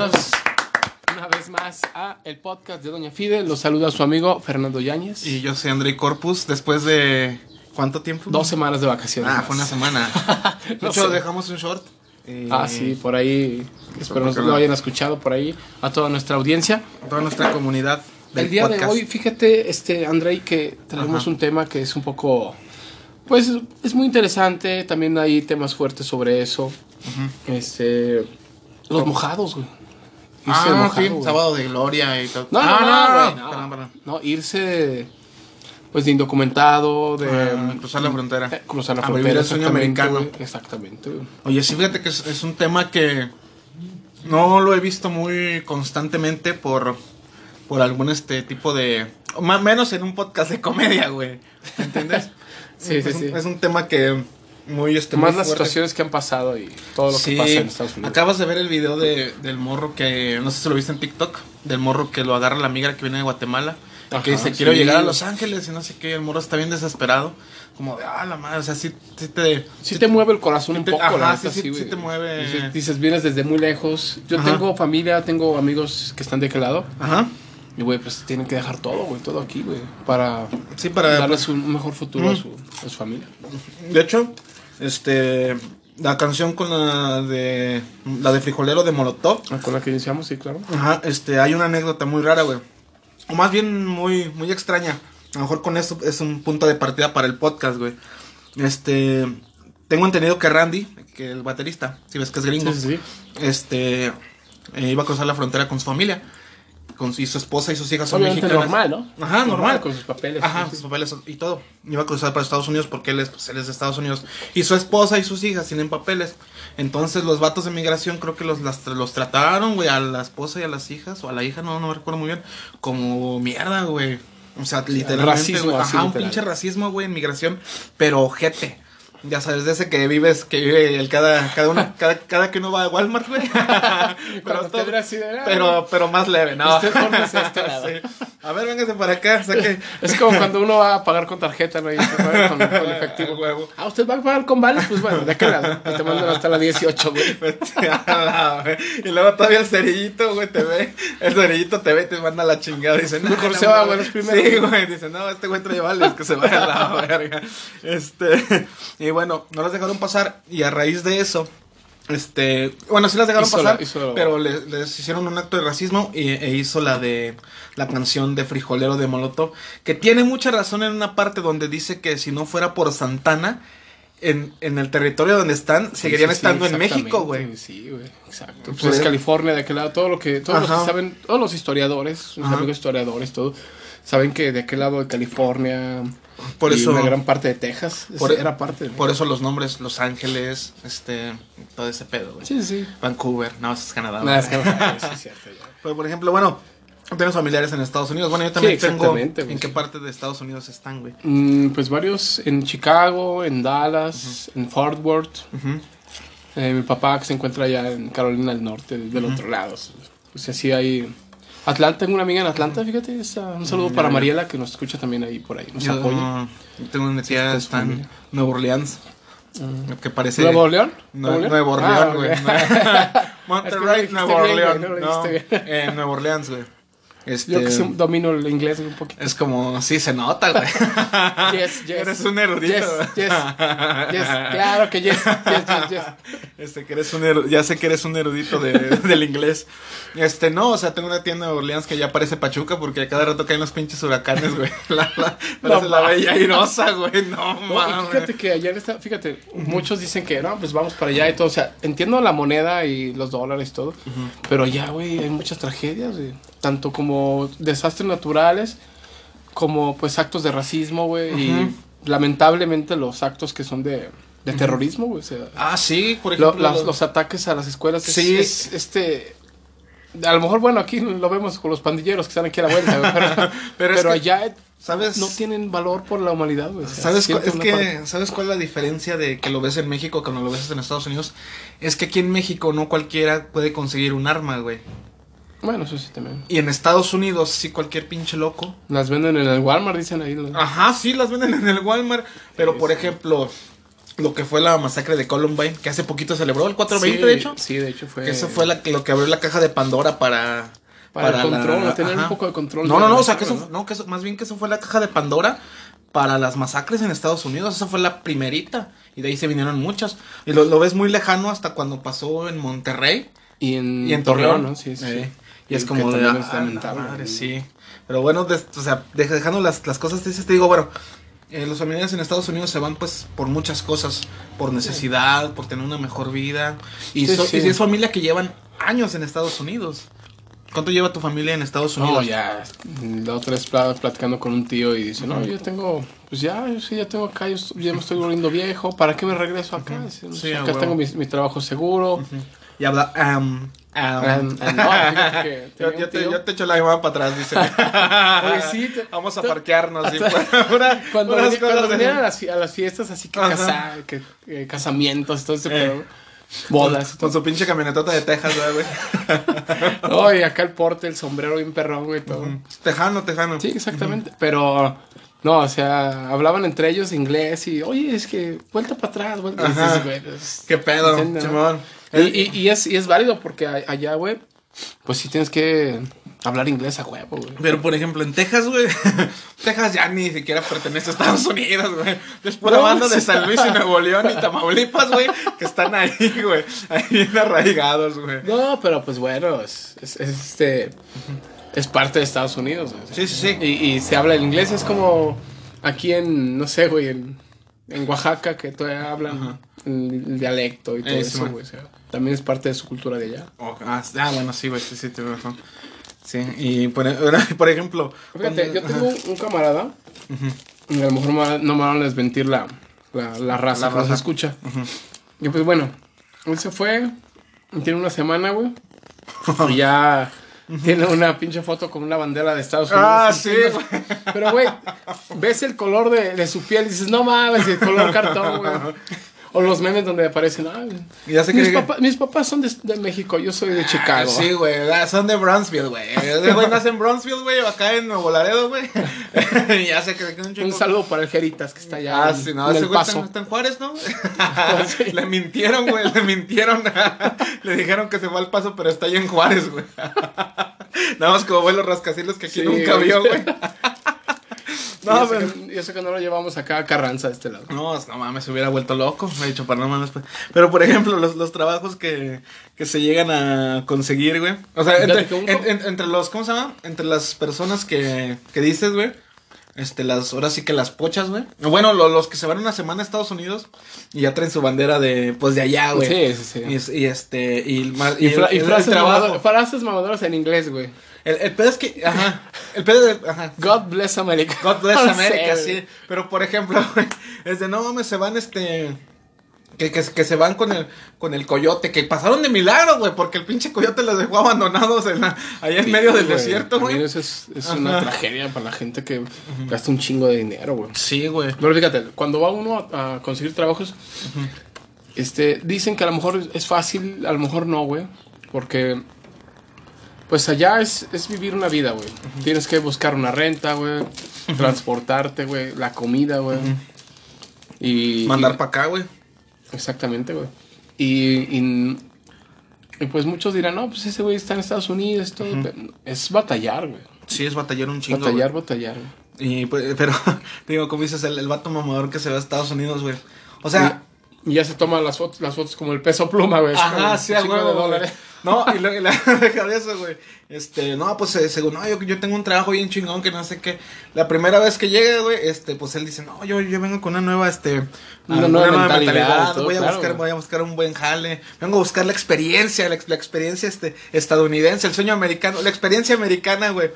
Bienvenidos una vez más a el podcast de Doña Fide. Los saluda su amigo Fernando Yáñez. Y yo soy André Corpus, después de... ¿Cuánto tiempo? Dos semanas de vacaciones. Ah, fue una semana. De No hecho, sé. dejamos un short. eh, Ah, sí, por ahí. Espero porque lo no. hayan escuchado por ahí. A toda nuestra audiencia. Toda nuestra comunidad del el día de hoy, fíjate, este, Andrei, que traemos Ajá. un tema que es un poco. Pues es muy interesante. También hay temas fuertes sobre eso. Este. Los mojados, güey. Irse de Ah, mojado, sí, sábado de gloria y todo. No, no, ah, no, no, no. perdón, perdón. No, irse pues de indocumentado, de Ah, cruzar la frontera. eh, cruzar la frontera. el sueño americano. Exactamente. Oye, sí, fíjate que es, es un tema que no lo he visto muy constantemente por, por algún este tipo de... Más menos en un podcast de comedia, güey. ¿Entiendes? Sí, es, sí, un, sí. es un tema que muy... Este, Más muy las fuerte. situaciones que han pasado y todo lo que Sí, pasa en Estados Unidos. acabas de ver el video de, del morro que, no sé si lo viste en TikTok, del morro que lo agarra la migra que viene de Guatemala, Ajá, que dice, quiero sí. llegar a Los Ángeles y no sé qué, el morro está bien desesperado, como de, ah, la madre, o sea, sí, sí te... Sí te mueve el corazón un te- poco, ajá, la sí, neta, sí, te mueve. Dices, dices, vienes desde muy lejos. Yo Ajá. tengo familia, tengo amigos que están de aquel lado. Ajá, Y, güey, pues tienen que dejar todo, güey, todo aquí, güey, para sí, para... darles un mejor futuro a, Mm. su, a su familia. De hecho, este, la canción con la de, la de Frijolero de Molotov, Ah, Con la que iniciamos, sí, claro. Ajá, este, hay una anécdota muy rara, güey. O más bien muy, muy extraña. A lo mejor con esto es un punto de partida para el podcast, güey. Este, tengo entendido que Randy, que el baterista, si ves que es gringo, Sí, sí, sí. este, eh, iba a cruzar la frontera con su familia. Con su, y su esposa y sus hijas son Obviamente mexicanas. normal, ¿no? Ajá, normal. Con sus papeles. Ajá, sus papeles y todo. Iba a cruzar para Estados Unidos porque él es, pues, él es de Estados Unidos. Y su esposa y sus hijas tienen papeles. Entonces los vatos de migración creo que los, las- los trataron, güey, a la esposa y a las hijas, o a la hija, no, no me recuerdo muy bien, como mierda, güey. O sea, literalmente, racismo, así, ajá, un pinche racismo, güey, en migración, pero ojete. Ya sabes, de ese que vives, que vive el cada, cada uno, cada, cada que uno va a Walmart, güey. pero, todo- "Ah, pero, pero más leve, ¿no? Usted este. Sí. A ver, véngase para acá, saque. Es como cuando uno va a pagar con tarjeta, ¿no? Y se paga con, con efectivo. Huevo. Ah, ¿usted va a pagar con vales? Pues bueno, de aquel lado. Y te mandan hasta la 18, güey. Y luego todavía el cerillito, güey, te ve. El cerillito te ve y te manda la chingada. Dice, no, Mejor no, se va, güey, los primeros. Sí, güey. Dice, no, este güey trae vales, que se vaya a la verga. Este. Y bueno, no los dejaron pasar. Y a raíz de eso. Este, bueno, sí las dejaron Hizo pasar, la- pero les, les hicieron un acto de racismo y, e hizo la de la canción de Frijolero de Molotov, que tiene mucha razón en una parte donde dice que si no fuera por Santana, en, en el territorio donde están, seguirían Sí, sí, estando en México, güey. Sí, güey, exacto. Pues Pues- es California, de aquel lado, todo lo que, todos los que saben, todos los historiadores, Ajá. amigos historiadores, todo, saben que de aquel lado de California, Por y eso- una gran parte de Texas, Por- era parte de Por eso los nombres, Los Ángeles, este, todo ese pedo, güey. Sí, sí. Vancouver, no, eso es Canadá. Es sí, es cierto, ya. Pero por ejemplo, bueno, tienes familiares en Estados Unidos. Bueno, yo también Sí, tengo. ¿En qué parte de Estados Unidos están, güey? Mm, pues varios en Chicago, en Dallas, en Fort Worth. Eh, mi papá que se encuentra allá en Carolina del Norte, del otro lado. Pues así hay... Atlanta, tengo una amiga en Atlanta, fíjate. está- un saludo Mm, para. Mariela que nos escucha también ahí por ahí, nos Yo, apoya. tengo una tía está en. Nueva Orleans. Que parece. ¿Nuevo León? Nue- Nuevo Orleans, Ah, güey. Monterrey, no Nueva dijiste bien, Orleans. güey, no No. Este, Yo que sí domino el inglés un poquito. Es como, sí, se nota, güey. Yes, yes. Eres un erudito. Yes, yes, yes. Claro que yes, yes, yes, yes. Este, que eres un eru- ya sé que eres un erudito de- del inglés. Este, no, o sea, tengo una tienda de Orleans que ya parece Pachuca porque a cada rato caen los pinches huracanes, güey. La, la, parece la bella airosa, güey. No, No, mames. fíjate que ayer está, fíjate, muchos dicen que no, pues vamos para allá y todo. O sea, entiendo la moneda y los dólares y todo, pero allá, güey, hay muchas tragedias, güey. Tanto como desastres naturales, como pues actos de racismo, güey. Y lamentablemente los actos que son de, de terrorismo, güey. O sea, Ah, sí, por lo- ejemplo. las- los ataques a las escuelas. es- Sí. es, este. A lo mejor, bueno, aquí lo vemos con los pandilleros que están aquí a la vuelta, güey, pero, Pero pero, es que- allá ¿Sabes? no tienen valor por la humanidad, güey. o sea, ¿Sabes es que, parte- ¿Sabes cuál es la diferencia de que lo ves en México cuando lo ves en Estados Unidos? Es que aquí en México no cualquiera puede conseguir un arma, güey. Bueno, eso sí también. Y en Estados Unidos sí cualquier pinche loco. Las venden en el Walmart, dicen ahí. Ajá, sí, las venden en el Walmart. Pero, Sí, por sí. ejemplo, lo que fue la masacre de Columbine, que hace poquito celebró el 420, de hecho. Sí, de hecho fue. Que eso fue la, lo que abrió la caja de Pandora para. Para, el la- control, tener ajá. un poco de control. No, de no, no, o sea, que eso, no, que eso, más bien que eso fue la caja de Pandora para las masacres en Estados Unidos. Esa fue la primerita. Y de ahí se vinieron muchas. Y lo, lo ves muy lejano hasta cuando pasó en Monterrey Y en, y en Torreón, ¿no? Sí, sí. Eh, y es como de. es ah, lamentable. madre, sí. Pero bueno, des- o sea, dej- dejando las, las cosas tristes, te digo, bueno. eh, los familiares en Estados Unidos se van pues por muchas cosas, por necesidad, por tener una mejor vida. Y, Sí, so- sí. y si es familia que llevan años en Estados Unidos. ¿Cuánto lleva tu familia en Estados Unidos? No, ya. La otra vez pla- platicando con un tío y dice, no, yo tengo, pues ya, yo sí, ya tengo acá, yo ya me estoy volviendo viejo, ¿para qué me regreso acá? Dice, "No Sí, sé, a acá tengo mi, mi trabajo seguro. Y habla. am, Ah, ah, no, que yo, te, yo te echo la llamada para atrás, dice. Oye, sí, te- Vamos a parquearnos. y Cuando, venían a las, fie- a las fiestas así que, casa, que eh, casamientos, todo ese Eh. bodas. Con su pinche camionetota de Texas, güey. No, y acá el porte, el sombrero bien perrón, güey, todo. Tejano, tejano. Sí, exactamente. Pero, no, o sea, hablaban entre ellos inglés y, oye, es que vuelta para atrás, vuelta. Dices, güey, pues, Qué pedo. Simón. Y, y, y es, y es válido porque allá, güey, pues sí tienes que hablar inglés a huevo, güey. Pero por ejemplo, en Texas, güey. Texas ya ni siquiera pertenece a Estados Unidos, güey. Es pura No, banda de. San Luis y Nuevo León y Tamaulipas, güey. Que están ahí, güey. Ahí bien arraigados, güey. No, pero pues bueno, es, es- es, este. Es parte de Estados Unidos, güey. Sí, sí, sí. Y, y se habla el inglés, es como aquí en, no sé, güey, en, en Oaxaca, que todavía hablan el, el dialecto y todo Eh, eso, güey. también es parte de su cultura de allá. Oh, ah, ah, bueno, sí, güey. Sí, sí, tienes razón. Sí, y por, por ejemplo. Fíjate, cuando- yo tengo un, camarada, y a lo mejor no me van a desmentir la, la, la raza La que nos raza. escucha. Y pues bueno, él se fue, tiene una semana, güey, y ya tiene una pinche foto con una bandera de Estados Unidos. Ah, sí, güey. Pero, güey, ves el color de, de su piel y dices, no mames, el color cartón, güey. O los memes donde aparecen, ah, Y ya se mis, cree que- mis papás son de, de México, yo soy de Chicago. Sí, güey, son de Brownsville, güey. Ese güey nace en Brownsville, güey, acá en Nuevo Laredo, güey. ya se cree que un chingo. Un saludo para el Jeritas que está allá Ah, en, sí, no, ese güey está, en Juárez, ¿no? Le mintieron, güey, le mintieron. le dijeron que se fue al paso, pero está allá en Juárez, güey. Nada más como vuelos rascacielos que aquí Sí, nunca güey. vio, güey. No, y, pero... eso que, y eso que no lo llevamos acá a Carranza de este lado. No, no mames, se hubiera vuelto loco. Me he dicho, para no mames. pues. Pero, por ejemplo, los, los trabajos que, que se llegan a conseguir, güey. O sea, entre, en- en- entre los, ¿cómo se llama? Entre las personas que, que dices, güey. Este, las, ahora sí que las pochas, güey. Bueno, lo- los que se van una semana a Estados Unidos y ya traen su bandera de, pues, de allá, güey. Sí, sí, sí. Y, y este, y, Y, y frases mamadoras en inglés, güey. El, el pedo es que, ajá. El pedo de, ajá. God bless America. God bless America, sí. Pero por ejemplo, güey, es de no mames, se van este. Que, que, que se van con el, con el coyote, que pasaron de milagro, güey, porque el pinche coyote los dejó abandonados en la- allá en Sí, medio del desierto, güey. Eso es, es una tragedia para la gente que gasta un chingo de dinero, güey. Sí, güey. Pero fíjate, cuando va uno a, a conseguir trabajos, este, dicen que a lo mejor es fácil, a lo mejor no, güey. Porque, pues allá es, es vivir una vida, güey. Tienes que buscar una renta, güey. Transportarte, güey. La comida, güey. Y... Mandar para acá, güey. Exactamente, güey. Y, y, y pues muchos dirán, no, pues ese güey está en Estados Unidos, todo. pero Es batallar, güey. Sí, es batallar un chingo. Batallar, batallar, güey. Y, pues, pero, digo, como dices, el, el vato mamador que se va a Estados Unidos, güey. O sea, Y ya se toman las fotos, las fotos como el peso pluma, güey. Ajá, sí, de güey. dólares. No, y luego la deja de eso, güey. Este, no, pues eh, según, no, yo, yo tengo un trabajo bien chingón que no sé qué. La primera vez que llega, güey, este, pues él dice, no, yo, yo vengo con una nueva, este, Una nueva mentalidad todo, voy a claro, buscar, voy a buscar un buen jale. Vengo a buscar la experiencia, la, la experiencia, este, estadounidense, el sueño americano, la experiencia americana, güey.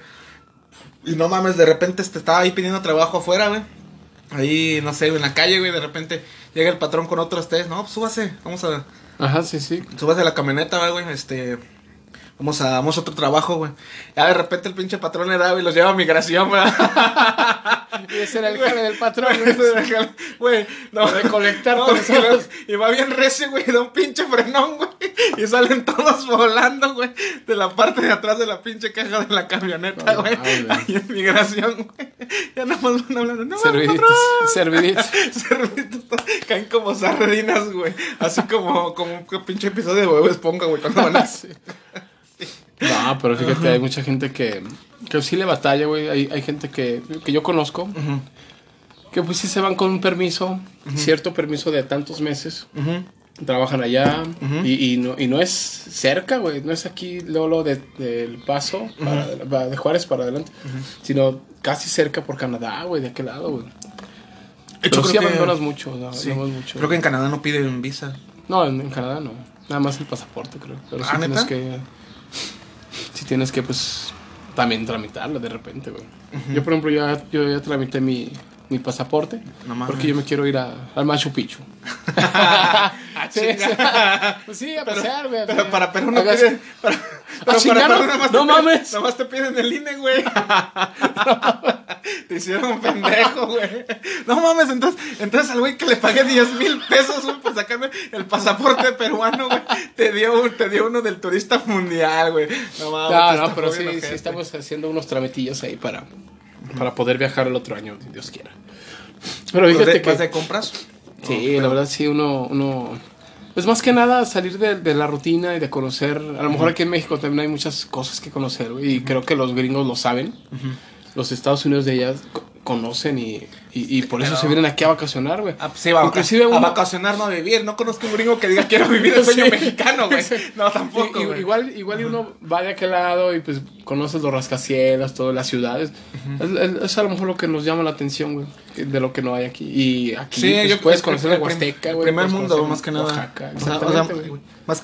Y no mames, de repente, este, estaba ahí pidiendo trabajo afuera, güey. Ahí, no sé, en la calle, güey, de repente llega el patrón con otros tres, no, súbase, vamos a, Ajá, sí, sí. subas a la camioneta, güey, este, vamos a, vamos a otro trabajo, güey. Ya de repente el pinche patrón le da, y los lleva a migración, güey. Y ese era el jale del patrón, güey. Güey, no. Recolectar No, personas. y va bien recio, güey, da un pinche frenón, güey. Y salen todos volando, güey, de la parte de atrás de la pinche caja de la camioneta, güey. güey. Ahí en migración, güey. Ya nada más van hablando. No, Serviditos, serviditos. Serviditos, caen como sardinas, güey. Así como, como un pinche episodio de huevo esponja, güey, cuando van así. No, pero fíjate, hay mucha gente que, que sí le batalla, güey. Hay, hay gente que, que yo conozco que pues sí se van con un permiso, cierto permiso de tantos meses. Trabajan allá y, y no, y no es cerca, güey. No es aquí, Lolo, de- del Paso, para- de Juárez para adelante, sino casi cerca por Canadá, güey, de aquel lado, güey. Pero creo sí que- abandonas mucho, no, Sí. mucho. Creo que en Canadá no piden visa. No, en, en Canadá no. Nada más el pasaporte, creo. Pero sí ¿Ah, tienes neta? que. Sí tienes que, pues. También tramitarlo de repente, güey. Yo, por ejemplo, ya, yo ya tramité mi, mi pasaporte. No porque yo me quiero ir a, al Machu Picchu. sí, sí. Pues sí, a pasear, güey. Pero para Perú no piden. Para, pero chingar, para Perú no- te mames. Nada más te piden el INE, güey. te hicieron un pendejo, güey. No mames, entonces, entonces al güey que le pagué 10 mil pesos, güey, por sacarme el pasaporte peruano, güey, te dio, te dio uno del turista mundial, güey. No mames. No, no, pero sí, sí estamos haciendo unos trametillos ahí para, para poder viajar el otro año, si Dios quiera. Pero ¿Vas fíjate de, que... vas de compras? Sí, la verdad sí, uno, uno... Pues más que nada salir de, de la rutina y de conocer... A lo mejor aquí en México también hay muchas cosas que conocer, güey, y creo que los gringos lo saben. Los Estados Unidos de ellas conocen y, y, y por eso Pero- se vienen aquí a vacacionar, güey. Ah, sí, va, Inclusive a uno- vacacionar, no a vivir. No conozco un gringo que diga quiero vivir el sueño Sí. mexicano, güey. No, tampoco, Y- igual, igual y uno va de aquel lado y pues conoces los rascacielos, todas las ciudades. es, es- es a lo mejor lo que nos llama la atención, güey, de lo que no hay aquí. Y aquí Sí, pues, yo puedes conocer la Huasteca, güey. primer mundo, más que nada. Oaxaca, O sea, o sea, exactamente, más,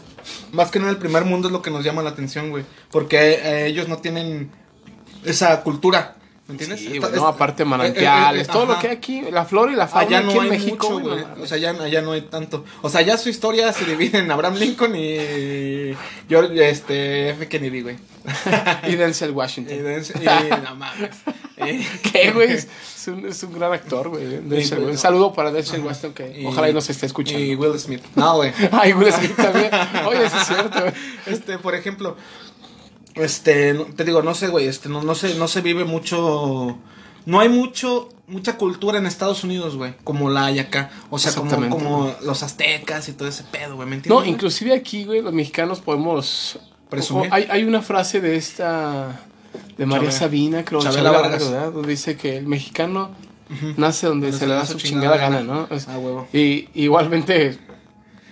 más que nada el primer mundo es lo que nos llama la atención, güey. Porque eh, ellos no tienen esa cultura. ¿Me entiendes? Sí, Esta- no, aparte manantiales, todo lo que hay aquí, la flora y la fauna Allá no aquí en hay México, mucho, güey. O sea, allá, allá no hay tanto. O sea, ya su historia se divide en Abraham Lincoln y George, este, F. Kennedy, güey. y Denzel Y, Washington. Denzel- y- no mames. Y- ¿Qué, güey? Es un, es un gran actor, güey. Denzel, Y- güey. Un saludo para Denzel Washington, que y- ojalá y nos esté escuchando. Y Will Smith. No, güey. Ay, Will Smith también. Oye, eso es cierto, güey. Este, por ejemplo, este, te digo, no sé, güey, este, no, no sé, no se vive mucho, no hay mucho, mucha cultura en Estados Unidos, güey, como la hay acá, o sea, como, como los aztecas y todo ese pedo, güey, ¿me No, inclusive aquí, güey, los mexicanos podemos... Presumir. o- hay, hay una frase de esta... De María Chabela- Sabina, creo. Chabela Vargas. Vargas, ¿verdad? Donde dice que el mexicano nace donde se le da su chingada gana, ¿no? Ah, huevo. Y igualmente...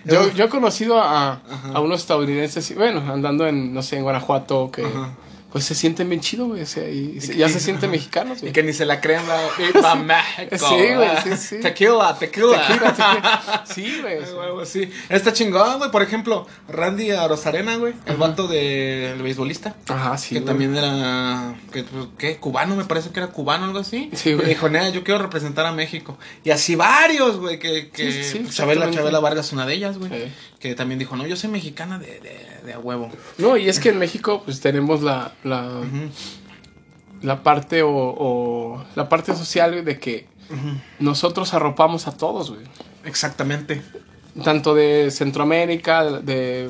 Yo, yo he conocido a, a unos estadounidenses, bueno, andando en, no sé, en Guanajuato, que Ajá. Pues se sienten bien chido, güey. o sea, y, Y que- ya se sienten mexicanos, Y güey. que ni se la crean, Viva México. Sí, güey, sí, sí. Tequila, tequila. Tequila, tequila. Sí, güey. Sí. Está chingón, güey. Por ejemplo, Randy Arozarena, güey. El vato del beisbolista. Ajá, sí. que güey. también era, que, pues, ¿qué? Cubano, me parece que era cubano, algo así. Sí, güey. Y dijo, "Nea, yo quiero representar a México. Y así varios, güey, que, que Sí, sí, Chabela. Chabela Vargas, una de ellas, güey. Que también dijo, no, yo soy mexicana de, de, de a huevo. No, y es que en México pues tenemos la, la, la parte o, o la parte social de que nosotros arropamos a todos, güey. Exactamente. Tanto de Centroamérica, de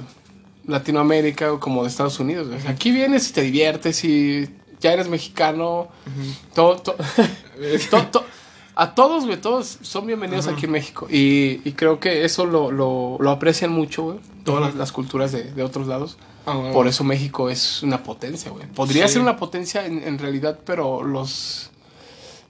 Latinoamérica como de Estados Unidos. güey. Aquí vienes y te diviertes y ya eres mexicano. todo, to- to- to- a todos, güey, todos son bienvenidos aquí en México. Y, y creo que eso lo, lo, lo aprecian mucho, güey. Todas las, las culturas de, de otros lados. Ah. Por eso México es una potencia, güey. Podría Sí. ser una potencia en, en realidad, pero los,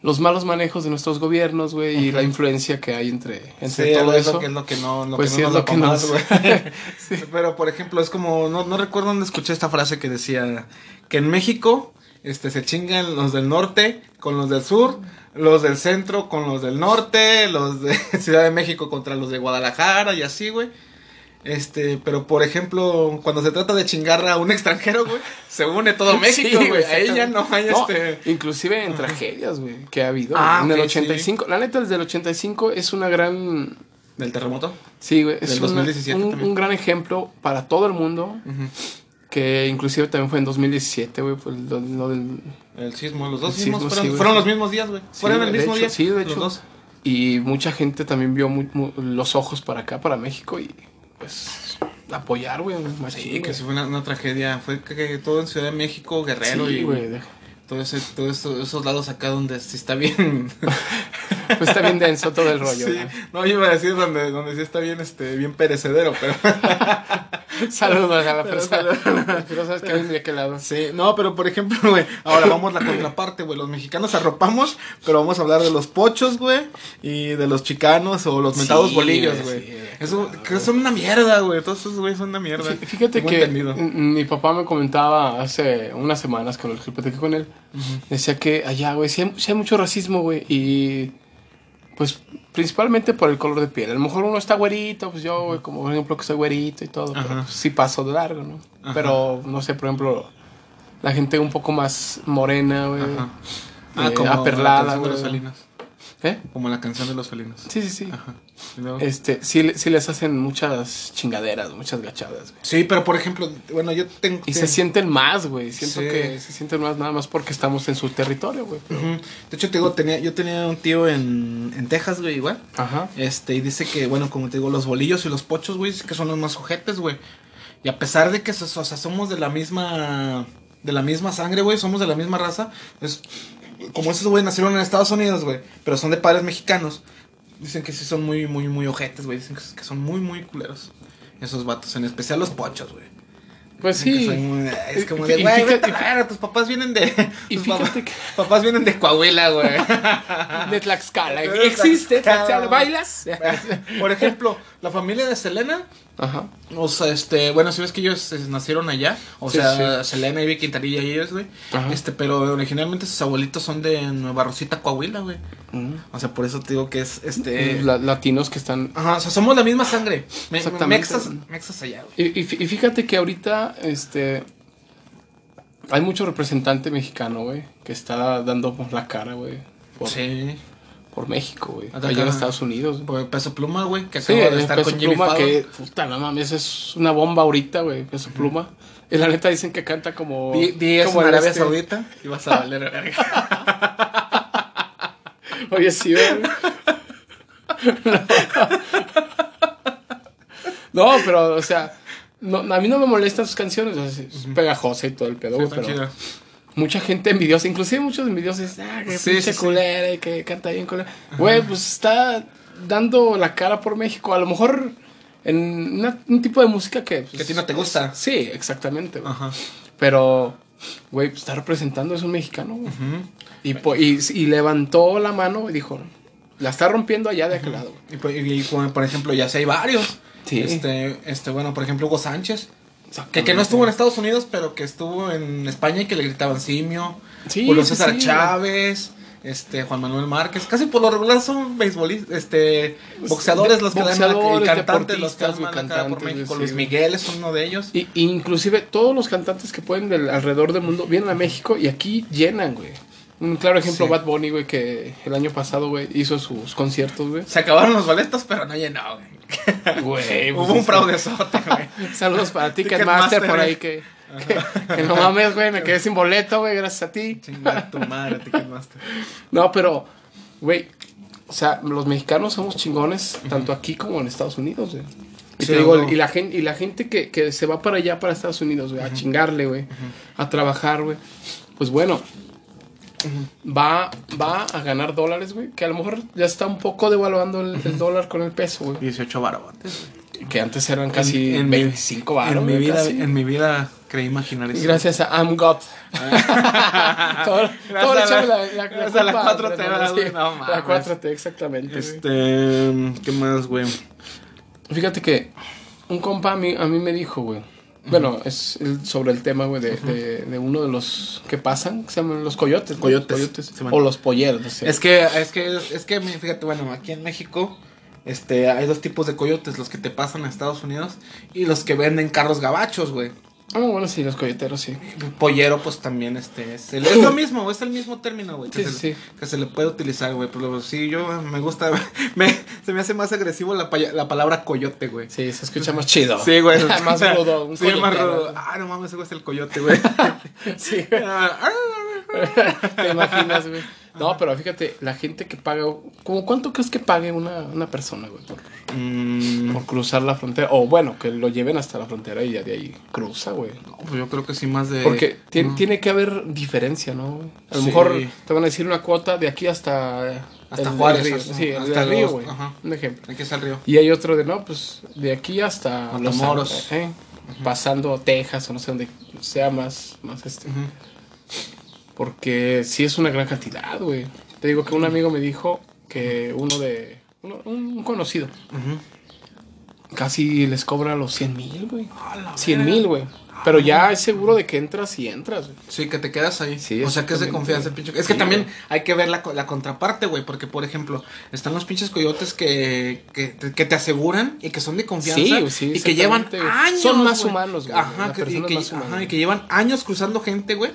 los malos manejos de nuestros gobiernos, güey, y la influencia que hay entre, entre Sí, todo es eso. lo que es lo que no, lo pues que sí, es nos lo que güey. Pero por ejemplo, es como, no, no recuerdo dónde escuché esta frase que decía que en México este se chingan los del norte con los del sur, los del centro con los del norte, los de Ciudad de México contra los de Guadalajara y así, güey. Este, pero por ejemplo, cuando se trata de chingar a un extranjero, güey, se une todo México, Sí, güey. Ahí ya no hay No, este. Inclusive en tragedias, güey, que ha habido. Ah, en el ok, 85. La neta, desde el 85 es una gran... ¿Del terremoto? Sí, güey. Es Del una- 2017 un, también. un gran ejemplo para todo el mundo Que inclusive también fue en 2017, güey, lo, lo del... El sismo, los dos sismos sismo, fueron, sí, fueron los mismos días, güey. Sí, fueron el mismo hecho, día. Sí, de los hecho. dos. Y mucha gente también vio los ojos para acá, para México, y pues apoyar, güey. Sí, que sí fue una, una tragedia. Fue que, que todo en Ciudad de México, Guerrero Sí, y de- todo ese, todo eso- esos lados acá donde sí está bien. Pues está bien denso todo el rollo. sí. ¿no? No, yo iba a decir donde, donde sí está bien, este, bien perecedero, pero. Saludos a la Pero persona. Pero sabes que de qué lado. Sí, no, pero por ejemplo, güey, ahora vamos la contraparte, güey. Los mexicanos arropamos, pero vamos a hablar de los pochos, güey, y de los chicanos o los mentados Sí, bolillos, güey, sí. Eso, son una mierda, güey. Todos esos güeyes son una mierda. Fí- Fíjate Tengo que entendido. mi papá me comentaba hace unas semanas con el que con él. Decía que allá, güey, sí hay, sí hay mucho racismo, güey. Y pues principalmente por el color de piel. A lo mejor uno está güerito, pues yo, güey, como por ejemplo que soy güerito y todo. Pero Ajá. pues, sí paso de largo, ¿no? Ajá. Pero no sé, por ejemplo, la gente un poco más morena, güey. Ajá. eh, Ah, como aperlada, güey. ¿Eh? Como la canción de los felinos. Sí, sí, sí. Ajá. Este, sí, sí les hacen muchas chingaderas, muchas gachadas, güey. Sí, pero por ejemplo, bueno, yo tengo. Y se sienten más, güey. Siento Sí. que se sienten más nada más porque estamos en su territorio, güey. Ujú. De hecho, te digo, tenía, yo tenía un tío en, en Texas, güey, igual. Ajá. Este, y dice que, bueno, como te digo, los bolillos y los pochos, güey, que son los más sujetes, güey. Y a pesar de que, o sea, somos de la misma, de la misma sangre, güey, somos de la misma raza, es, como esos, güey, nacieron en Estados Unidos, güey, pero son de padres mexicanos, dicen que sí son muy, muy, muy ojetes, güey, dicen que, son muy, muy culeros. Esos vatos, en especial los pochos, güey. Pues sí. muy- es como Y- de, y güey, vete a tus papás vienen de... Y tus fíjate papás, que- papás vienen de Coahuila, güey. De Tlaxcala. De ¿Existe Tlaxcala. ¿Bailas? Por ejemplo, la familia de Selena, Ajá. o sea, este, bueno, si ves que ellos eh, nacieron allá, o Sí, sea, Selena, Ivy Quintanilla y ellos, güey. Ajá. Este, pero originalmente sus abuelitos son de Nueva Rosita, Coahuila, güey. Mm. O sea, por eso te digo que es, este... La- latinos que están. Ajá, o sea, somos la misma sangre. Me, Exactamente. Mexas, mexas allá, güey. Y, y y fíjate que ahorita, este. Hay mucho representante mexicano, güey, que está dando por la cara, güey. Sí. por México, güey. Allá en Estados Unidos. Por Peso Pluma, güey, que Sí, acaba de el estar Peso con Jimmy Pluma Fallon. que, puta, no mames, es una bomba ahorita, güey, Peso Pluma. Y la neta dicen que canta como... Di, di como en Arabia este- Saudita y vas a valer verga. Oye, sí, güey. No, pero, o sea, no, a mí no me molestan sus canciones, es pegajosa y todo el pedo, pero mucha gente envidiosa, inclusive muchos envidiosos, ah, que Sí, sí, culera y que canta bien culera. Güey, pues está dando la cara por México, a lo mejor en una- un tipo de música que... pues, Que a ti no te gusta. Sí, exactamente, güey. Ajá. Pero, güey, pues está representando, es un mexicano, güey. y, y, y levantó la mano y dijo, la está rompiendo allá de aquel lado, güey. Y, por- y- por ejemplo, ya sé, hay varios. Sí. Este, este, bueno, por ejemplo, Hugo Sánchez. Que, que no estuvo en Estados Unidos, pero que estuvo en España y que le gritaban simio. Sí, Julio César sí. Chávez. Este, Juan Manuel Márquez. Casi por lo regular son beisbolistas, este, boxeadores los que dan y cantantes los que dan por México. Luis. Miguel es uno de ellos. Y, y inclusive todos los cantantes que pueden del alrededor del mundo vienen a México y aquí llenan, güey. Un claro ejemplo, Sí. Bad Bunny, güey, que el año pasado, güey, hizo sus conciertos, güey. Se acabaron los boletos, pero no llenó, güey. Güey, Hubo pues, un es- fraudezote, güey. Saludos para Ticketmaster, por ahí que, que, que no mames, güey, me quedé sin boleto, güey, gracias a ti. Chinga tu madre, Ticketmaster. No, pero, güey, o sea, los mexicanos somos chingones, tanto aquí como en Estados Unidos, güey. Y Sí, te digo, no. y la gente, y la gente que, que se va para allá, para Estados Unidos, güey, a chingarle, güey, a trabajar, güey. Pues bueno, va, va a ganar dólares, güey, que a lo mejor ya está un poco devaluando el, el dólar con el peso, güey. 18 barotes. Que antes eran casi En- en mi- 25 baros, en mi vida, casi. en mi vida creí imaginar Y eso. gracias a I'm God. todo, todo a echamos la- la, la, gracias a la culpa 4T, Andrés ¿verdad, güey? sí, No La mames. 4T, exactamente. güey. Este, ¿qué más, güey? Fíjate que un compa a mí, a mí me dijo, güey. Bueno, es el- sobre el tema, güey, de, de, de uno de los que pasan, que se llaman los coyotes. ¿no? Coyotes. O los polleros. Es que, es que, es que, fíjate, bueno, aquí en México, este, hay dos tipos de coyotes, los que te pasan a Estados Unidos y los que venden carros gabachos, güey. Ah, bueno, sí, los coyoteros, sí. Pollero, pues también este es, el- es lo mismo, es el mismo término, güey. Que, Sí, se, sí, que se le puede utilizar, güey. Pero sí, yo me gusta, me, se me hace más agresivo la, la palabra coyote, güey. Sí, se escucha más chido. Sí, güey. más rudo. Un Sí, más rudo. Ah, no mames, ese güey es el coyote, güey. Sí, güey. Ah, ¿Te imaginas, güey? No, pero fíjate, la gente que paga, ¿cómo cuánto crees que pague una, una persona, güey, por, mm, por cruzar la frontera? O bueno, que lo lleven hasta la frontera y ya de ahí cruza, güey. no, pues yo creo que sí más de. Porque ti- no. tiene que haber diferencia, ¿no? A lo Sí. mejor te van a decir una cuota de aquí hasta... Hasta el- Juárez, río. hasta- Sí, hasta el río, güey. Un ejemplo. Aquí está el río. Y hay otro de, no, pues de aquí hasta. Los Ángeles, ¿eh? Pasando Texas o no sé dónde sea más, más este. Porque sí es una gran cantidad, güey. Te digo que un amigo me dijo que uno de. uno- un conocido. Casi les cobra los 100 mil, güey. A la 100 verga. mil, güey. Pero ya es seguro de que entras y entras, güey. Sí, que te quedas ahí. Sí, o sea, que es de confianza el pinche. Es que Sí, también güey. hay que ver la, la contraparte, güey. Porque, por ejemplo, están los pinches coyotes que, que, que te aseguran y que son de confianza. Sí, sí, y que llevan años. Son más güey. humanos, güey. Ajá, que, y que- más humanas. ajá, y que llevan años cruzando gente, güey.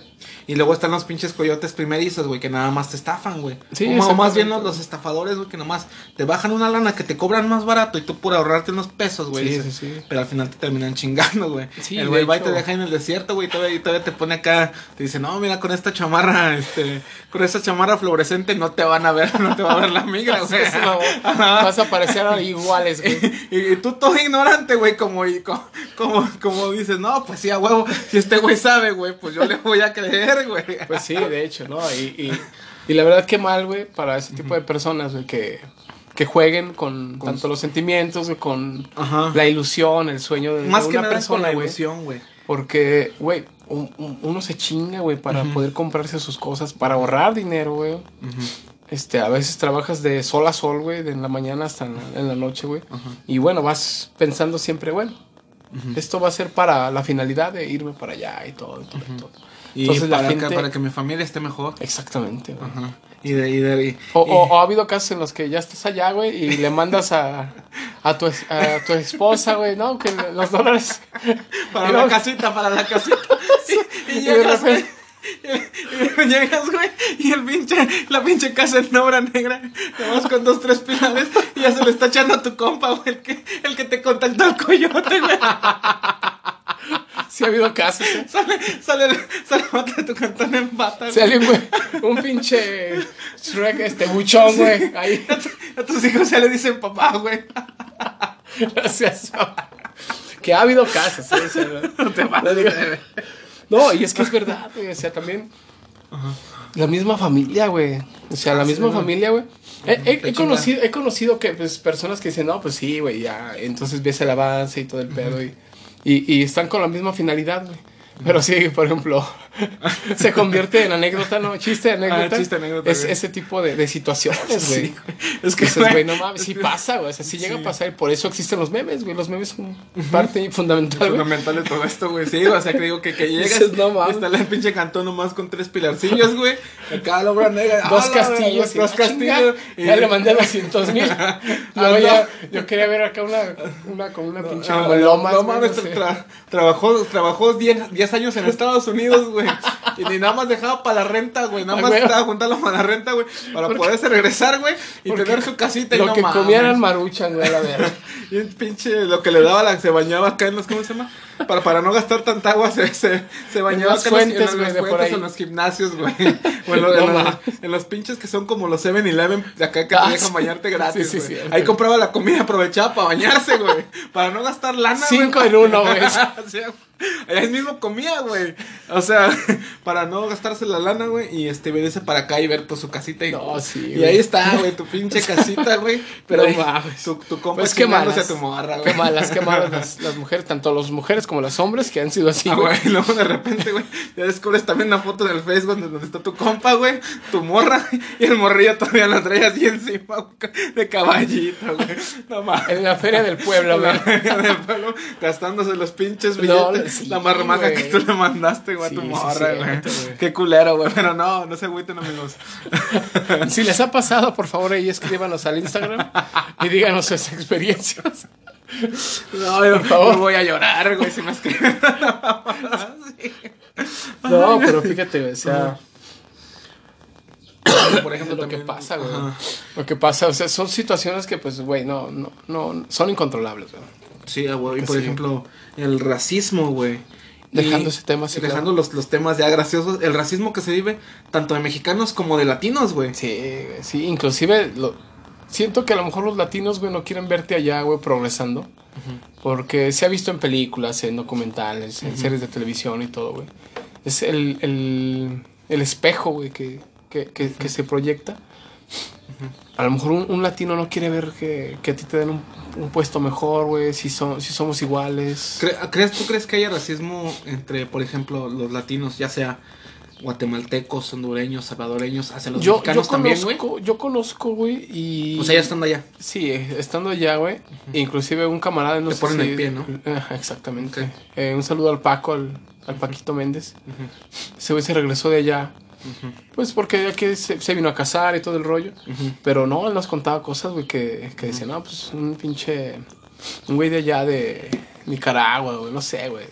Y luego están los pinches coyotes primerizos, güey, que nada más te estafan, güey. Sí, o, más bien los, los estafadores, güey, que nomás te bajan una lana que te cobran más barato y tú por ahorrarte unos pesos, güey. Sí, sí, sí. Pero al final te terminan chingando, güey. Sí, el güey va y te. Deja en el desierto, güey, todavía, todavía te pone acá, te dice, no, mira, con esta chamarra, este, con esta chamarra fluorescente no te van a ver, no te va a ver la migra, güey. Vas a parecer iguales, güey. Y, y tú todo ignorante, güey, como, y como, como dices, no, pues sí, a huevo, si este güey sabe, güey, pues yo le voy a creer, güey. Pues sí, de hecho, ¿no? Y, y, y la verdad que mal, güey, para ese tipo de personas, güey, que, que jueguen con, Con tanto los sentimientos, con Ajá. la ilusión, el sueño de, de Más que una nada con persona, la güey. ilusión, güey. Porque, güey, un- un- uno se chinga, güey, para poder comprarse sus cosas, para ahorrar dinero, güey. Este, a veces trabajas de sol a sol, güey, de en la mañana hasta en la, en la noche, güey. Y bueno, vas pensando siempre, bueno, esto va a ser para la finalidad de irme para allá y todo, y todo, y todo. Y Entonces la para, que, para que mi familia esté mejor. Exactamente, güey. Ajá. Y de, y de, y- O, y- o- o ha habido casos en los que ya estás allá, güey, y le mandas a, a, tu, a tu esposa, güey, ¿no? Que los dólares... Para la casita, para la casita. Y, y Y de llegas, güey. llegas, güey. Y el pinche, la pinche casa en obra negra. Nada con dos, tres pilares. Y ya se le está echando a tu compa, güey. El que, el que te contactó al coyote, güey. Sí ha habido casos, ¿eh? Sale, sale, sale de tu cantón en bata, güey. alguien, güey, un pinche Shrek, este, buchón, güey, ahí. A, tu- a tus hijos ya le dicen papá, güey. Gracias. Que ha habido casos, ¿eh? O sea, No te no, pases no, y es que es verdad, güey. O sea, también la misma familia, güey. O sea, la Ah, sí, misma familia, güey. He, he- conocido, he conocido que, pues, personas que dicen, no, pues sí, güey, ya. Entonces ves el avance y todo el pedo y, y, y están con la misma finalidad, güey. Pero sí, por ejemplo, se convierte en anécdota, ¿no? Chiste, anécdota. Ah, chiste, anécdota, Es, güey. ese tipo de, de situaciones, güey. Sí. Es que, Dices, güey, no mames, sí pasa, güey. O sea, sí llega Sí. a pasar y por eso existen los memes, güey. Los memes son parte fundamental, fundamental de todo esto, güey. Sí, o sea, que digo que, que llegas Dices, no mames. está el pinche cantón nomás con tres pilarcillos, güey. Acá la obra negra. Dos ¡ah, la castillos. Dos y, castillos. chinga, Ya le mandé 200 mil. Ah, yo quería ver acá una, una con una pinche Ah, como no, mames, trabajó, trabajó 10, 10 años en Estados Unidos, güey. Y ni nada más dejaba para la renta, güey. Nada Ah, más estaba juntando para la renta, güey. Para poderse regresar, güey. Y tener su casita y Lo no que mames. comieran maruchan, güey, la verga. Y el pinche, lo que le daba, la, se bañaba acá en los, ¿cómo se llama? Para, para no gastar tanta agua, se, se, se bañaba las en los- fuentes, en los, fuentes, en gimnasios, güey. O en, lo- en No los- mames. en los pinches que son como los 7-Eleven de acá que Ah, te dejan sí. bañarte gratis, Sí, sí, güey. sí. Ahí compraba la comida, aprovechaba para bañarse, güey. Para no gastar lana. Cinco en uno, güey. Ahí mismo comía, güey. O sea, para no gastarse la lana, güey. Y este, venirse para acá y ver pues, su casita. Y, No, sí, Y ahí está, güey, tu pinche casita, güey. Pero No mames. tu, tu compa Pues qué malas. a tu morra, güey. Qué malas, qué malas las, las mujeres, tanto las mujeres como las hombres que han sido así, Ah, güey. luego de repente, güey, ya descubres también una foto en el Facebook donde, donde está tu compa, güey, tu morra, y el morrillo todavía la trae así encima, de caballito, güey. No mames. En la feria del pueblo, güey. La del pueblo, gastándose los pinches No, billetes. Sí, la marmaja que tú le mandaste, güey, Sí, a tu morra, güey. Qué culero, güey. Pero no, no se agüiten, amigos. Si les ha pasado, por favor, ahí escríbanos al Instagram y díganos sus experiencias. No, yo Por favor. voy a llorar, güey, si me escriben. No, pero fíjate, güey, o sea, Por ejemplo, lo que pasa, güey. Lo que pasa, o sea, son situaciones que, pues, güey, no, no, no, son incontrolables, güey. Sí, güey. Y por sí. ejemplo, el racismo, güey. Dejando ese tema así, Dejando los, los temas ya graciosos. El racismo que se vive tanto de mexicanos como de latinos, güey. Sí, sí, inclusive lo, siento que a lo mejor los latinos, güey, no quieren verte allá, güey, progresando. Porque se ha visto en películas, en documentales, en series de televisión y todo, güey. Es el, el, el espejo, güey, que, que, que, que se proyecta. A lo mejor un, un latino no quiere ver que, que a ti te den un, un puesto mejor, güey, si, son, si somos iguales. Cre- ¿Crees, ¿Tú crees que haya racismo entre, por ejemplo, los latinos, ya sea guatemaltecos, hondureños, salvadoreños, hacia los Yo, yo mexicanos también, güey? conozco, yo conozco, güey, y... O sea, ya estando allá. Sí, eh, estando allá, güey. Inclusive un camarada, no Te sé ponen si- el pie, ¿no? Exactamente. Eh, un saludo al Paco, al, al Paquito Méndez. Ese güey se regresó de allá. Pues porque aquí se, se vino a casar y todo el rollo. Pero no, él nos contaba cosas, güey, que, que decía, no, pues un pinche... Un güey de allá de Nicaragua, güey, no sé, güey.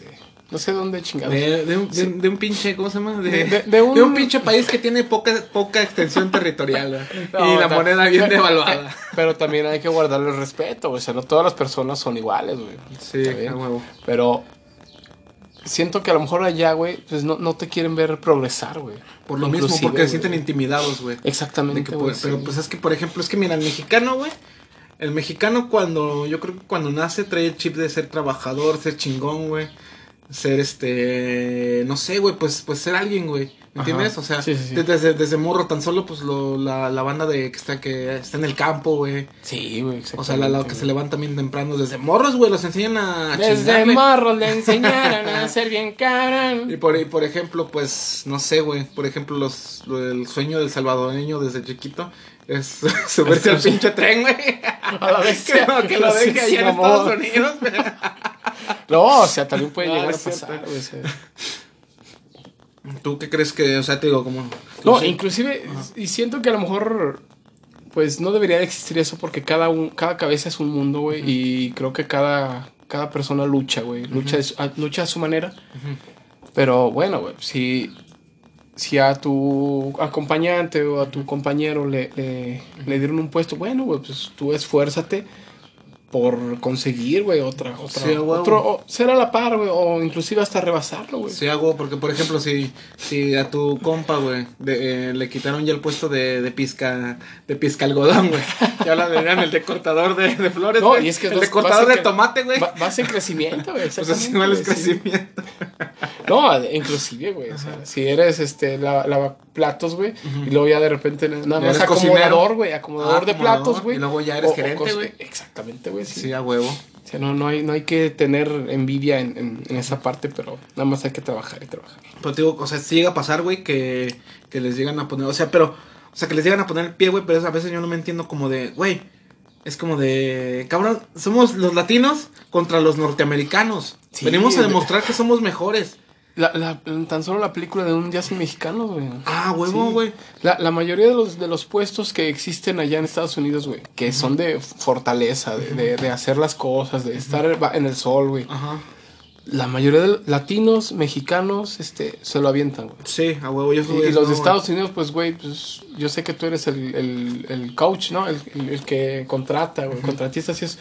No sé dónde chingados. De, de un, de, de un pinche, ¿cómo se llama? De, un, un- pinche país que tiene poca, poca extensión territorial. No, y la moneda bien devaluada. Pero también hay que guardarle el respeto, güey. O sea, no todas las personas son iguales, güey. Sí, a huevo. Pero siento que a lo mejor allá, güey, pues no, no te quieren ver progresar, güey. Por lo mismo, porque se sienten intimidados, güey. Exactamente. Que, pues, pero sí. pues es que, por ejemplo, es que mira, el mexicano, güey. El mexicano cuando, yo creo que cuando nace trae el chip de ser trabajador, ser chingón, güey. Ser este, no sé, güey, pues, pues ser alguien, güey. ¿Me entiendes? O sea, Sí, sí, sí. de- Desde, desde morro, tan solo pues lo, la, la banda de que está, que está en el campo, güey. Sí, güey, O sea, la, la que se levanta bien temprano. Desde morros, güey, los enseñan a Desde chingarle. morros le enseñaron a ser bien Y cabrón. por, y por ejemplo, pues, no sé, güey. Por ejemplo, los, lo- el sueño del salvadoreño desde chiquito es subirse al pinche tren, güey. A la bestia. que, no, que lo deje allá en. Estados Unidos, güey. No, o sea, también puede No, llegar a pasar, güey. ¿Tú qué crees que, o sea, te digo, como... No, sí. inclusive, y siento que a lo mejor, pues no debería de existir eso porque cada, un, cada cabeza es un mundo, güey, y creo que cada, cada persona lucha, güey, lucha, a, lucha a su manera. Pero bueno, güey, si, si a tu acompañante o a tu compañero le, le, le dieron un puesto, bueno, güey, pues tú esfuérzate por conseguir, güey, otra, otra, Sí, otro, o ser a la par, güey, o inclusive hasta rebasarlo, güey. Sí hago, porque por ejemplo, si, si a tu compa, güey, de- eh, le quitaron ya el puesto de, de pizca, de pizca algodón, güey. Ya la verían el de cortador de, de flores, No, y es que el de cortador de tomate, güey. Va- vas en crecimiento, güey. Pues así no es crecimiento. No, inclusive, güey. O sea, si eres este lava, lavaplatos, güey, y luego ya de repente nada más eres acomodador, güey, acomodador Ah, de acomodador, platos, güey. y luego ya eres O- gerente, güey. Exactamente, güey. Sí. Sí, a huevo. O sea, no, no, hay, no hay que tener envidia en, en- en esa parte, pero nada más hay que trabajar y trabajar. Pero te digo, o sea, sí llega a pasar, güey, que, que les llegan a poner, o sea, pero, o sea, que les llegan a poner el pie, güey, pero a veces yo no me entiendo como de, güey, es como de, cabrón, somos los latinos contra los norteamericanos. Sí, Venimos a demostrar que somos mejores. La, la- tan solo la película de Un Día Sin Mexicanos, güey. Ah, huevo, Sí. güey. La, la mayoría de los, de los puestos que existen allá en Estados Unidos, güey, que son de fortaleza, de, de- de hacer las cosas, de estar en el sol, güey. Ajá. La mayoría de latinos, mexicanos, este, se lo avientan, güey. Sí, a huevo, yo Y, soy y los de güey. Estados Unidos, pues, güey, pues, yo sé que tú eres el, el, el coach, ¿no? El, el- el que contrata, güey, contratista, así es.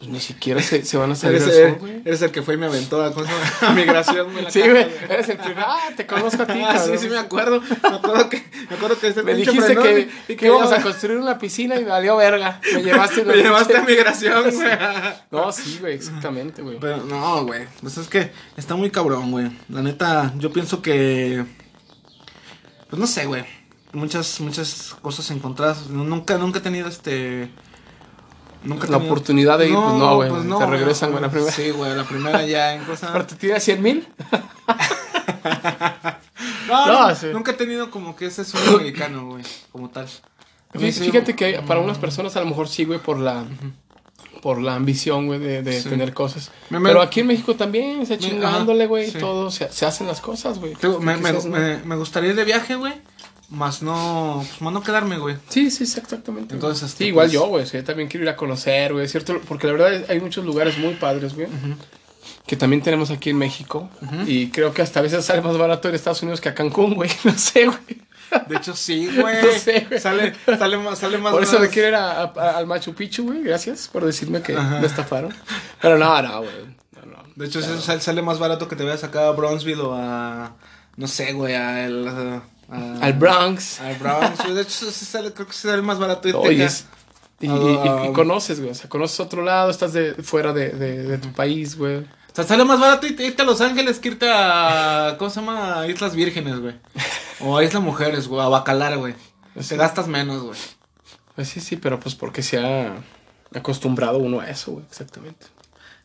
Pues ni siquiera se, se van a salir Eres, el- güey. eres el que fue y me aventó a, migración, güey. Sí, güey, eres el primer, ah, te conozco a ti, Ah, sí, cabrón. sí me acuerdo. Me acuerdo que, me acuerdo que este Me dijiste que, y que íbamos a construir una piscina y me valió verga. Me llevaste, me llevaste a migración, güey. No, sí, güey, exactamente, güey. Pero no, güey. Pues es que está muy cabrón, güey. La neta, yo pienso que. Pues no sé, güey. Muchas, muchas cosas encontradas. Nunca, nunca he tenido este. Nunca La tenido- oportunidad de ir, pues no, güey. te regresan, güey, la primera. Sí, güey, la primera ya en cosa. Aparte, ¿tienes 100 mil? No, No, no, sí. nunca he tenido como que ese sueño americano, güey. Como tal. Fí- Fíjate que para unas personas a lo mejor sí, güey, por la por la ambición, güey, de, de Sí. tener cosas. Me- me- Pero aquí en México también, se chingándole, güey, sí. todo, se, se hacen las cosas, güey. Me- me gustaría ir de viaje, güey. Más no, pues, más no quedarme, güey. Sí, sí, exactamente. Entonces, este, sí, igual pues- yo, güey. sí, también quiero ir a conocer, güey. ¿Cierto? Porque la verdad es- hay muchos lugares muy padres, güey. Que también tenemos aquí en México. Y creo que hasta a veces sale más barato en Estados Unidos que a Cancún, güey. No sé, güey. De hecho, sí, güey. No sé, güey. Sale, sale más, sale más. Por eso me más- quiero ir a- a- al Machu Picchu, güey. Gracias por decirme que Ajá. me estafaron. Pero no, no, güey. No, no. De hecho, eso sale, sale más barato que te vayas acá a Bronzeville o a. No sé, güey, a el. a- Al Bronx. Al Bronx. De hecho, sale, creo que sí sale más barato irte Oye, y, Ah, y- y ah, conoces, güey. O sea, conoces otro lado, estás de, fuera de, de- de tu país, güey. O sea, sale más barato irte, a Los Ángeles que irte a. ¿Cómo se llama? A Islas Vírgenes, güey. O a Islas Mujeres, güey. A Bacalar, güey. Sí. Te gastas menos, güey. Pues sí, sí, pero pues porque se ha acostumbrado uno a eso, güey. Exactamente.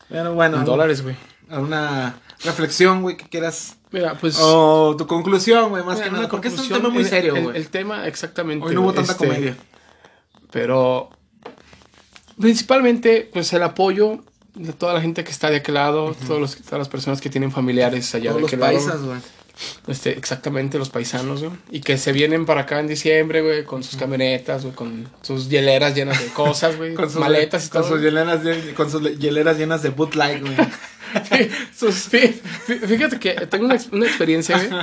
Pero bueno, En dólares, güey. una reflexión, güey, que quieras. Mira, pues. O tu conclusión, güey, más mira, que nada. Porque es un tema muy el- serio, el- güey. El, tema, exactamente. Hoy no hubo tanta este, comedia. Pero principalmente, pues el apoyo de toda la gente que está de aquel lado, todos los, todas las personas que tienen familiares allá Todos de los aquel lado. paisas, güey. Este, exactamente, los paisanos, güey. Y que se vienen para acá en diciembre, güey, con sus camionetas, güey, con sus hieleras llenas de cosas, güey. Con sus maletas y con todo. Sus hieleras, con sus hieleras llenas de Light, güey. Fíjate que tengo una, una experiencia, güey.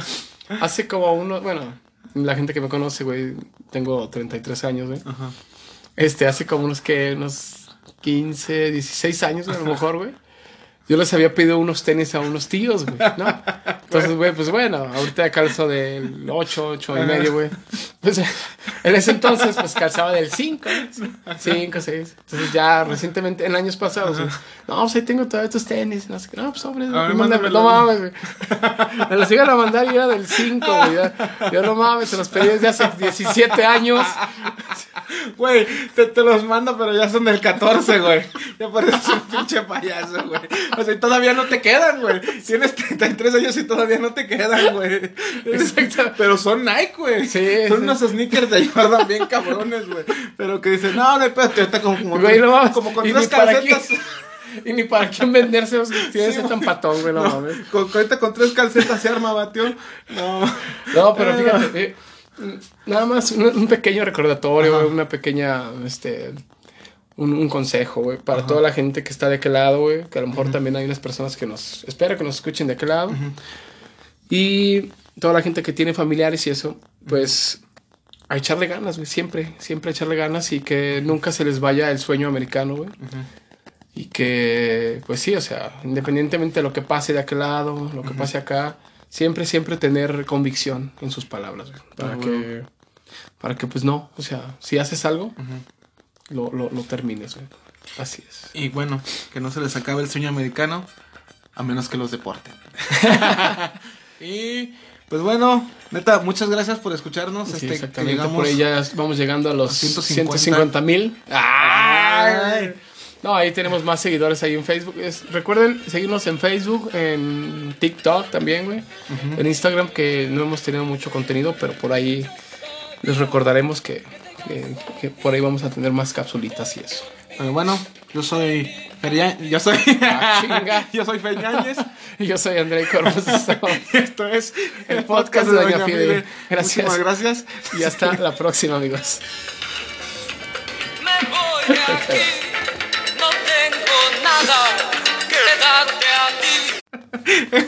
Hace como uno, bueno, la gente que me conoce, güey, tengo 33 años, güey. Ajá. Este, hace como unos que, unos 15, 16 años, a lo mejor, güey. Yo les había pedido unos tenis a unos tíos, güey, ¿no? Entonces, güey, pues bueno, ahorita calzo del 8, 8 y medio, güey. Pues en ese entonces, pues calzaba del 5, 5, 6. Entonces ya recientemente, en años pasados, güey, no, pues ahí tengo todavía tus tenis. No, sé qué. no pues hombre, no mames, güey. Me los iban a mandar y era del 5, güey. Yo no mames, se los pedí desde hace 17 años. Güey, te, te los mando, pero ya son del 14, güey. Ya pareces un pinche payaso, güey. O sea, y todavía no te quedan, güey. Tienes 33 años y todavía no te quedan, güey. Exacto. Pero son Nike, güey. Sí, Son sí. unos sneakers de Jordan bien cabrones, güey. Pero que dicen, no, no, espérate, ahorita como, como, Güey, no como con para calcetas. Y ni para quién venderse, sea, tiene ese tan patón, güey, no, mames. Con, ahorita con tres calcetas se arma, batión. No. No, pero fíjate, eh, nada más un, un pequeño recordatorio, güey, una pequeña, este, un, un consejo, güey, para toda la gente que está de aquel lado, güey, que a lo mejor también hay unas personas que nos, espero que nos escuchen de aquel lado. Y toda la gente que tiene familiares y eso, pues a echarle ganas, güey, siempre, siempre a echarle ganas y que nunca se les vaya el sueño americano, güey. Y que, pues sí, o sea, independientemente de lo que pase de aquel lado, lo que pase acá, siempre, siempre tener convicción en sus palabras, güey, para Ah, que, para que, pues no, o sea, si haces algo, lo, lo, lo termines, güey. Así es. Y bueno, que no se les acabe el sueño americano, a menos que los deporten. y pues bueno, neta, muchas gracias por escucharnos. Sí, este, que llegamos- por ahí ya vamos llegando a los a 150. 150 mil. No, ahí tenemos más seguidores ahí en Facebook. Es- recuerden seguirnos en Facebook, en TikTok también, güey. En Instagram, que no hemos tenido mucho contenido, pero por ahí les recordaremos que, que- que por ahí vamos a tener más capsulitas y eso. Pero bueno, yo soy Feria- yo soy Ah, chinga. yo soy Feñáñez. Y yo soy André Corpus. y esto es El podcast de Doña Fide. Gracias. Muchísimas gracias. y hasta la próxima, amigos. Me voy aquí, no tengo nada que darte a ti.